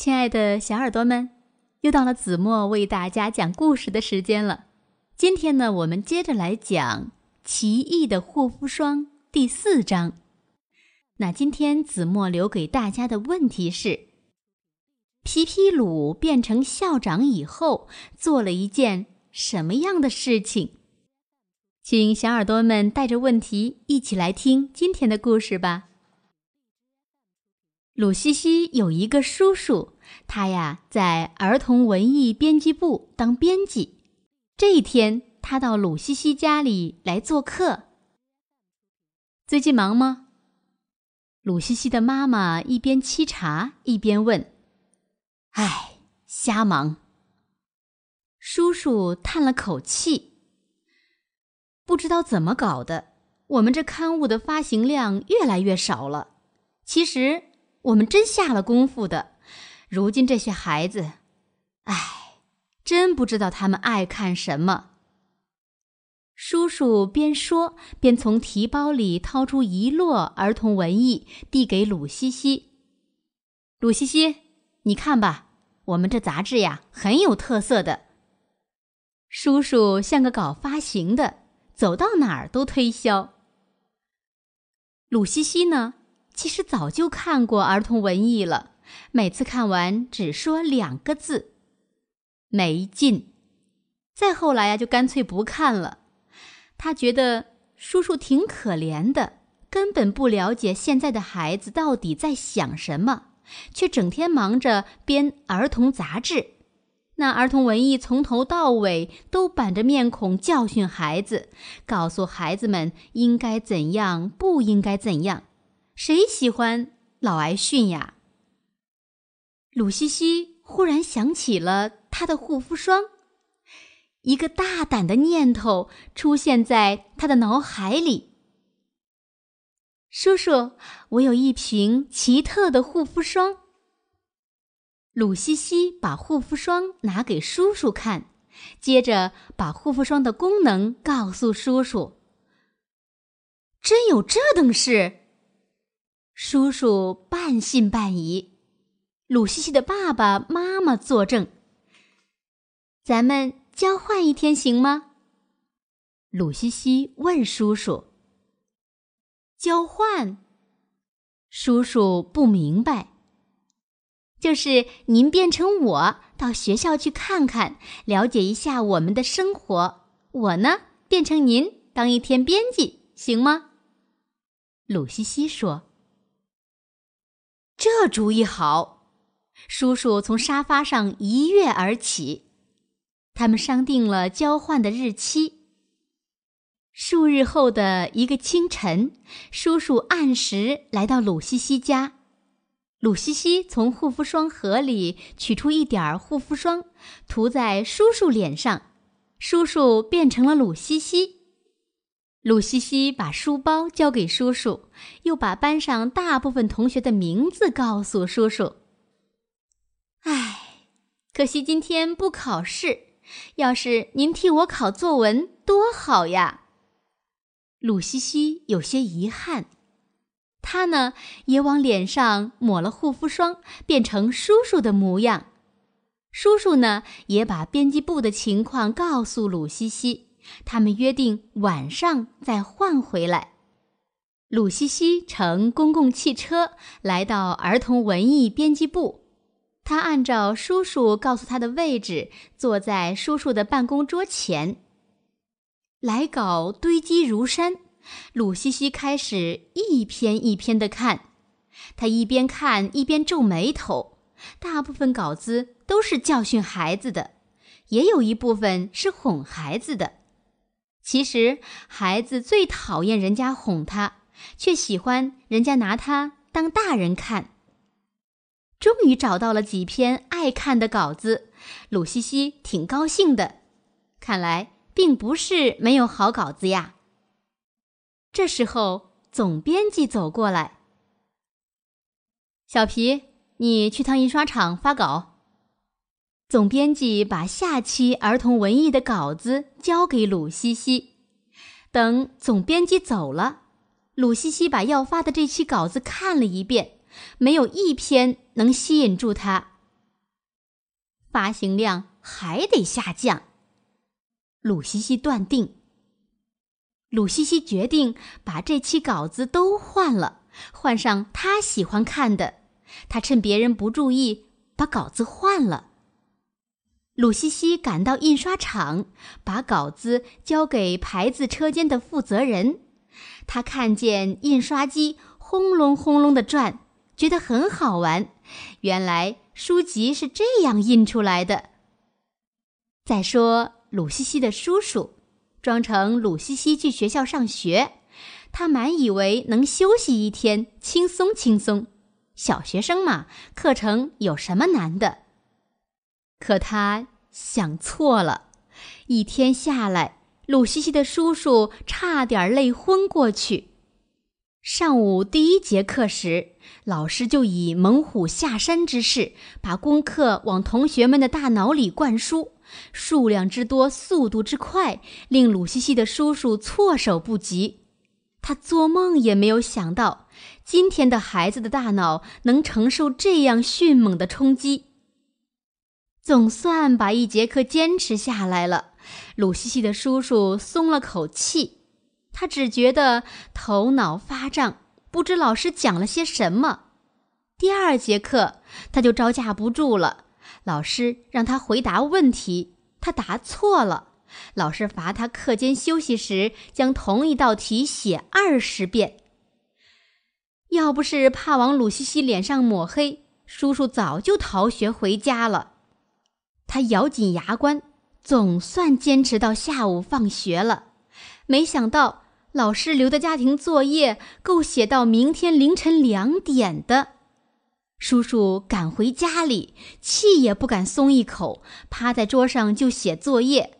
亲爱的小耳朵们，又到了子墨为大家讲故事的时间了。今天呢，我们接着来讲《奇异的护肤霜》第四章。那今天子墨留给大家的问题是：皮皮鲁变成校长以后，做了一件什么样的事情？请小耳朵们带着问题一起来听今天的故事吧。鲁西西有一个叔叔，他呀在儿童文艺编辑部当编辑。这一天，他到鲁西西家里来做客。最近忙吗？鲁西西的妈妈一边沏茶一边问。“唉，瞎忙。”叔叔叹了口气。不知道怎么搞的，我们这刊物的发行量越来越少了。其实。我们真下了功夫的，如今这些孩子，唉，真不知道他们爱看什么。叔叔边说边从提包里掏出一摞儿童文艺，递给鲁西西。鲁西西，你看吧，我们这杂志呀，很有特色的。叔叔像个搞发行的，走到哪儿都推销。鲁西西呢？其实早就看过儿童文艺了，每次看完只说两个字：没劲。再后来呀，就干脆不看了。他觉得叔叔挺可怜的，根本不了解现在的孩子到底在想什么，却整天忙着编儿童杂志。那儿童文艺从头到尾都板着面孔教训孩子，告诉孩子们应该怎样，不应该怎样。谁喜欢老挨训呀？鲁西西忽然想起了他的护肤霜，一个大胆的念头出现在他的脑海里。叔叔，我有一瓶奇特的护肤霜。鲁西西把护肤霜拿给叔叔看，接着把护肤霜的功能告诉叔叔。真有这等事？叔叔半信半疑，鲁西西的爸爸妈妈作证。咱们交换一天行吗？鲁西西问叔叔。交换？叔叔不明白。就是您变成我到学校去看看，了解一下我们的生活。我呢，变成您当一天编辑，行吗？鲁西西说。这主意好，叔叔从沙发上一跃而起。他们商定了交换的日期。数日后的一个清晨，叔叔按时来到鲁西西家。鲁西西从护肤霜盒里取出一点护肤霜，涂在叔叔脸上，叔叔变成了鲁西西。鲁西西把书包交给叔叔，又把班上大部分同学的名字告诉叔叔。唉，可惜今天不考试。要是您替我考作文，多好呀！鲁西西有些遗憾。他呢，也往脸上抹了护肤霜，变成叔叔的模样。叔叔呢，也把编辑部的情况告诉鲁西西。他们约定晚上再换回来。鲁西西乘公共汽车来到儿童文艺编辑部，他按照叔叔告诉他的位置，坐在叔叔的办公桌前。来稿堆积如山，鲁西西开始一篇一篇的看，他一边看一边皱眉头。大部分稿子都是教训孩子的，也有一部分是哄孩子的。其实，孩子最讨厌人家哄他，却喜欢人家拿他当大人看。终于找到了几篇爱看的稿子，鲁西西挺高兴的。看来并不是没有好稿子呀。这时候，总编辑走过来：“小皮，你去趟印刷厂发稿。”总编辑把下期儿童文艺的稿子交给鲁西西。等总编辑走了，鲁西西把要发的这期稿子看了一遍，没有一篇能吸引住他。发行量还得下降。鲁西西断定。鲁西西决定把这期稿子都换了，换上他喜欢看的。他趁别人不注意，把稿子换了。鲁西西赶到印刷厂，把稿子交给牌子车间的负责人。他看见印刷机轰隆轰隆的转，觉得很好玩。原来书籍是这样印出来的。再说鲁西西的叔叔。装成鲁西西去学校上学，他满以为能休息一天，轻松轻松。小学生嘛，课程有什么难的？可他想错了。一天下来，鲁西西的叔叔差点累昏过去。上午第一节课时，老师就以猛虎下山之势，把功课往同学们的大脑里灌输。数量之多，速度之快，令鲁西西的叔叔措手不及。他做梦也没有想到，今天的孩子的大脑能承受这样迅猛的冲击。总算把一节课坚持下来了，鲁西西的叔叔松了口气。他只觉得头脑发胀，不知老师讲了些什么。第二节课，他就招架不住了。老师让他回答问题，他答错了。老师罚他课间休息时将同一道题写二十遍。要不是怕往鲁西西脸上抹黑，叔叔早就逃学回家了。他咬紧牙关，总算坚持到下午放学了。没想到老师留的家庭作业够写到明天凌晨两点的。叔叔赶回家里，气也不敢松一口，趴在桌上就写作业。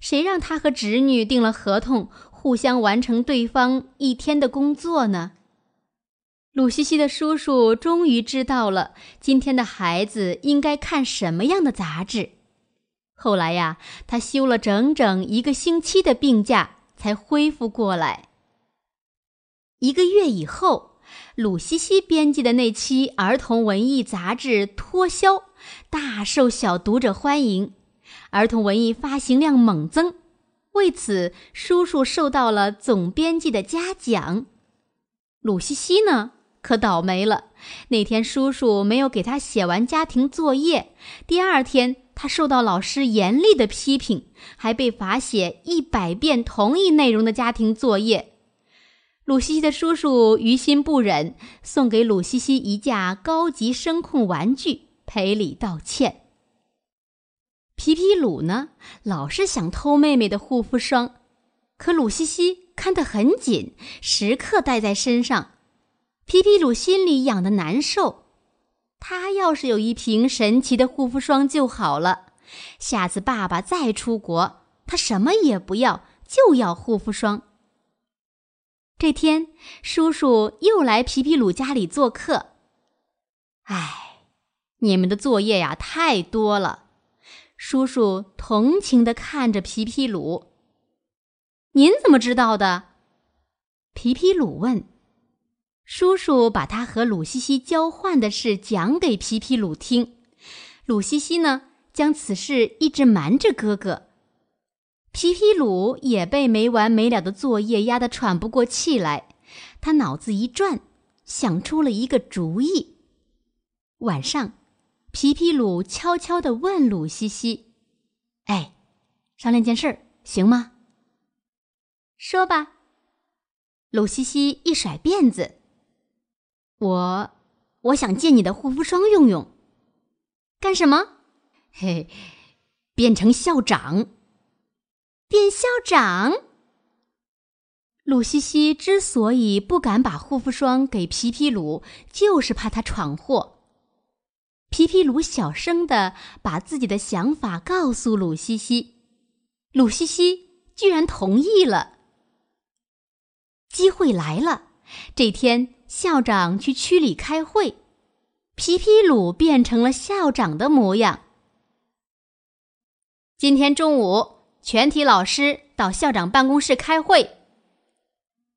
谁让他和侄女订了合同，互相完成对方一天的工作呢？鲁西西的叔叔终于知道了今天的孩子应该看什么样的杂志。后来呀，他休了整整一个星期的病假，才恢复过来。一个月以后。鲁西西编辑的那期儿童文艺杂志脱销，大受小读者欢迎，儿童文艺发行量猛增。为此，叔叔受到了总编辑的嘉奖。鲁西西呢，可倒霉了。那天叔叔没有给他写完家庭作业，第二天他受到老师严厉的批评，还被罚写一百遍同一内容的家庭作业。鲁西西的叔叔于心不忍，送给鲁西西一架高级声控玩具赔礼道歉。皮皮鲁呢，老是想偷妹妹的护肤霜，可鲁西西看得很紧，时刻带在身上。皮皮鲁心里痒得难受，他要是有一瓶神奇的护肤霜就好了。下次爸爸再出国，他什么也不要，就要护肤霜。这天，叔叔又来皮皮鲁家里做客。哎，你们的作业呀太多了。叔叔同情地看着皮皮鲁。您怎么知道的？皮皮鲁问。叔叔把他和鲁西西交换的事讲给皮皮鲁听。鲁西西呢，将此事一直瞒着哥哥。皮皮鲁也被没完没了的作业压得喘不过气来，他脑子一转，想出了一个主意。晚上，皮皮鲁悄悄地问鲁西西：“哎，商量件事儿，行吗？”“说吧。”鲁西西一甩辫子：“我，我想借你的护肤霜用用。”“干什么？”“嘿，变成校长。”变校长。鲁西西之所以不敢把护肤霜给皮皮鲁，就是怕他闯祸。皮皮鲁小声的把自己的想法告诉鲁西西，鲁西西居然同意了。机会来了，这天校长去区里开会，皮皮鲁变成了校长的模样。今天中午。全体老师到校长办公室开会。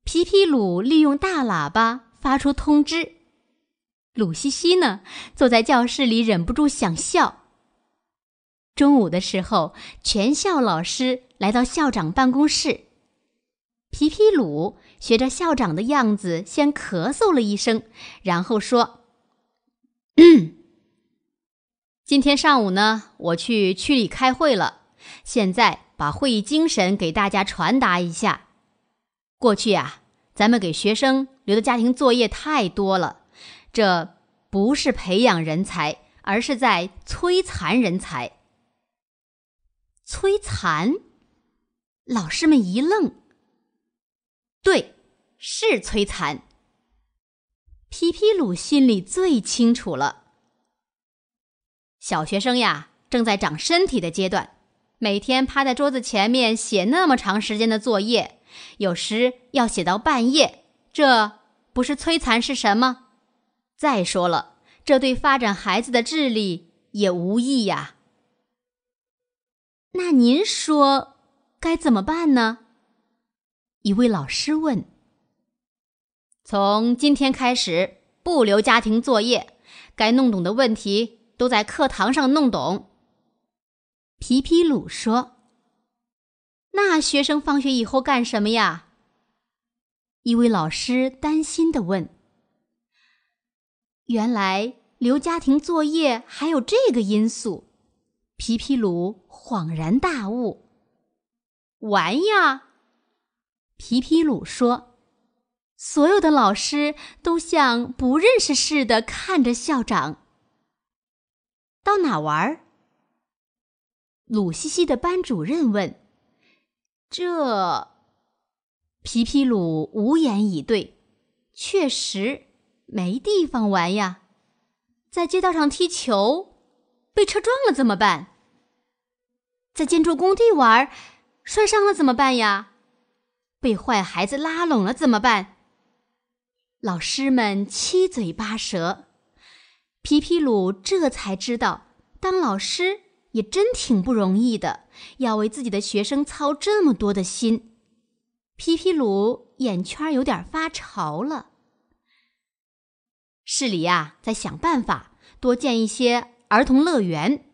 皮皮鲁利用大喇叭发出通知。鲁西西呢，坐在教室里忍不住想笑。中午的时候，全校老师来到校长办公室。皮皮鲁学着校长的样子，先咳嗽了一声，然后说：“嗯今天上午呢，我去区里开会了，现在把会议精神给大家传达一下。过去啊，咱们给学生留的家庭作业太多了，这不是培养人才，而是在摧残人才。”摧残，老师们一愣。对，是摧残。皮皮鲁心里最清楚了。小学生呀，正在长身体的阶段，每天趴在桌子前面写那么长时间的作业，有时要写到半夜，这不是摧残是什么？再说了，这对发展孩子的智力也无益呀。那您说该怎么办呢？一位老师问。从今天开始不留家庭作业，该弄懂的问题都在课堂上弄懂。皮皮鲁说。那学生放学以后干什么呀？一位老师担心的问。原来留家庭作业还有这个因素。皮皮鲁恍然大悟：“玩呀！”皮皮鲁说。所有的老师都像不认识似的看着校长。到哪玩？鲁西西的班主任问。这，皮皮鲁无言以对。确实没地方玩呀，在街道上踢球。被车撞了怎么办？在建筑工地玩，摔伤了怎么办呀？被坏孩子拉拢了怎么办？老师们七嘴八舌，皮皮鲁这才知道，当老师也真挺不容易的，要为自己的学生操这么多的心。皮皮鲁眼圈有点发潮了。市里呀，在想办法多建一些。儿童乐园，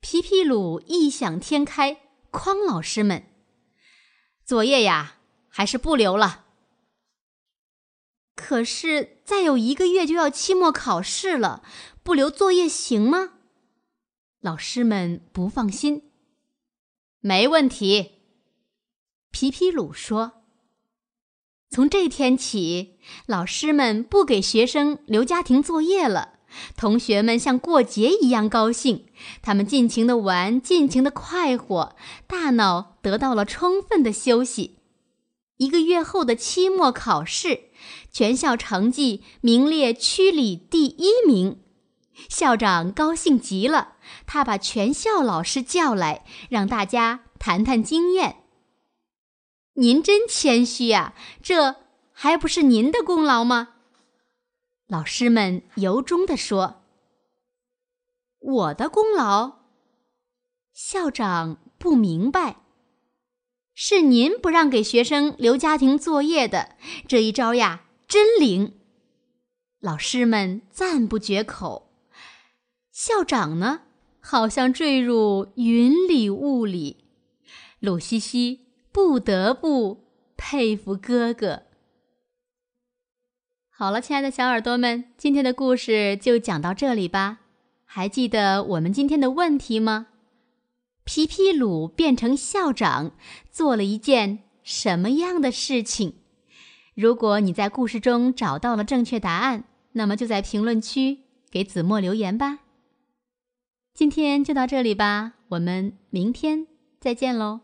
皮皮鲁异想天开，诓老师们：“作业呀，还是不留了。”可是再有一个月就要期末考试了，不留作业行吗？老师们不放心。没问题，皮皮鲁说：“从这天起，老师们不给学生留家庭作业了。”同学们像过节一样高兴，他们尽情的玩，尽情的快活，大脑得到了充分的休息。一个月后的期末考试，全校成绩名列区里第一名，校长高兴极了。他把全校老师叫来，让大家谈谈经验。您真谦虚呀，这还不是您的功劳吗？老师们由衷地说：“我的功劳。”校长不明白，是您不让给学生留家庭作业的这一招呀，真灵！老师们赞不绝口。校长呢，好像坠入云里雾里。鲁西西不得不佩服哥哥。好了，亲爱的小耳朵们，今天的故事就讲到这里吧。还记得我们今天的问题吗？皮皮鲁变成校长做了一件什么样的事情？如果你在故事中找到了正确答案，那么就在评论区给子墨留言吧。今天就到这里吧，我们明天再见喽。